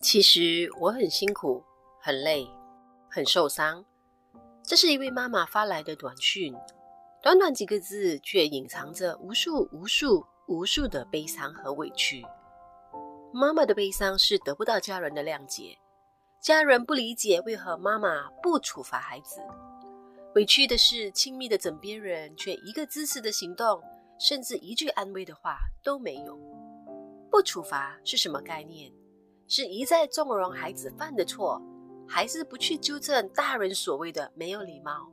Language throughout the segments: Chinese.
其实我很辛苦，很累，很受伤。这是一位妈妈发来的短讯，短短几个字，却隐藏着无数无数无数的悲伤和委屈。妈妈的悲伤是得不到家人的谅解，家人不理解为何妈妈不处罚孩子。委屈的是，亲密的枕边人却一个支持的行动，甚至一句安慰的话都没有。不处罚是什么概念？是一再纵容孩子犯的错？还是不去纠正大人所谓的没有礼貌，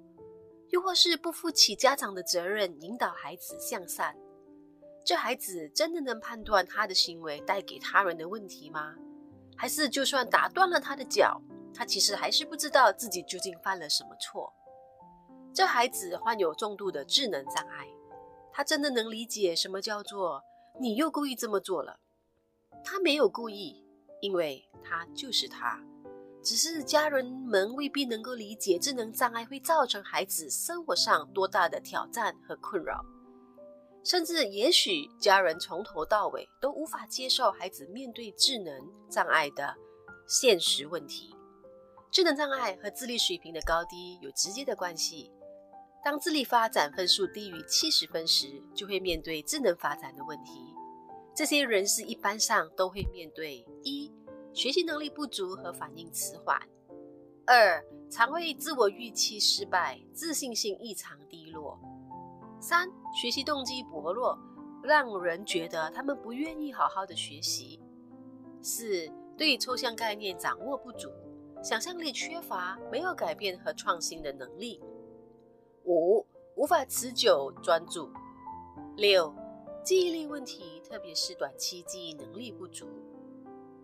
又或是不负起家长的责任，引导孩子向善？这孩子真的能判断他的行为带给他人的问题吗？还是就算打断了他的脚，他其实还是不知道自己究竟犯了什么错？这孩子患有重度的智能障碍，他真的能理解什么叫做你又故意这么做了？他没有故意，因为他就是他。只是家人们未必能够理解智能障碍会造成孩子生活上多大的挑战和困扰，甚至也许家人从头到尾都无法接受孩子面对智能障碍的现实问题。智能障碍和智力水平的高低有直接的关系。当智力发展分数低于七十分时，就会面对智能发展的问题。这些人士一般上都会面对一。学习能力不足和反应迟缓；二、常会自我预期失败，自信心异常低落；三、学习动机薄弱，让人觉得他们不愿意好好的学习；四、对抽象概念掌握不足，想象力缺乏，没有改变和创新的能力；五、无法持久专注；六、记忆力问题，特别是短期记忆能力不足；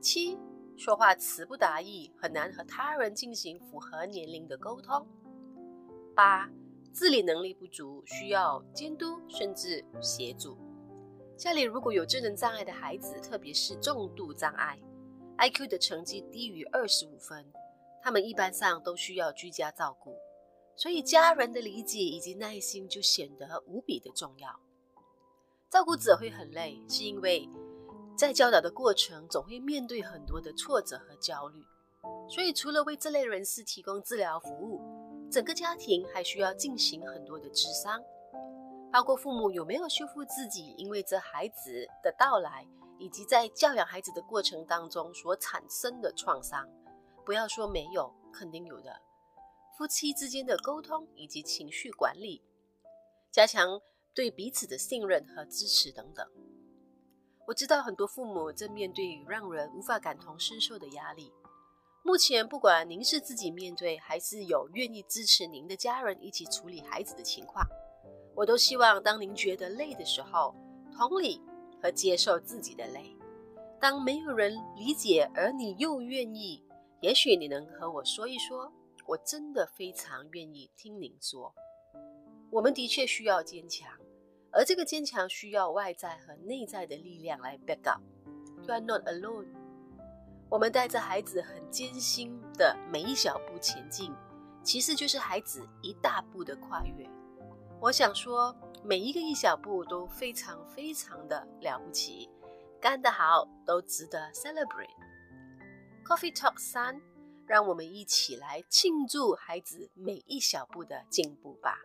七。说话词不达意，很难和他人进行符合年龄的沟通。八、自理能力不足，需要监督甚至协助。家里如果有智能障碍的孩子，特别是重度障碍，IQ 的成绩低于二十五分，他们一般上都需要居家照顾，所以家人的理解以及耐心就显得无比的重要。照顾者会很累，是因为。在教导的过程，总会面对很多的挫折和焦虑，所以除了为这类人士提供治疗服务，整个家庭还需要进行很多的智商，包括父母有没有修复自己因为这孩子的到来，以及在教养孩子的过程当中所产生的创伤。不要说没有，肯定有的。夫妻之间的沟通以及情绪管理，加强对彼此的信任和支持等等。我知道很多父母正面对让人无法感同身受的压力。目前，不管您是自己面对，还是有愿意支持您的家人一起处理孩子的情况，我都希望当您觉得累的时候，同理和接受自己的累。当没有人理解，而你又愿意，也许你能和我说一说，我真的非常愿意听您说。我们的确需要坚强。而这个坚强需要外在和内在的力量来 back up。You are not alone。我们带着孩子很艰辛的每一小步前进，其实就是孩子一大步的跨越。我想说，每一个一小步都非常非常的了不起，干得好都值得 celebrate。Coffee Talk 三，让我们一起来庆祝孩子每一小步的进步吧。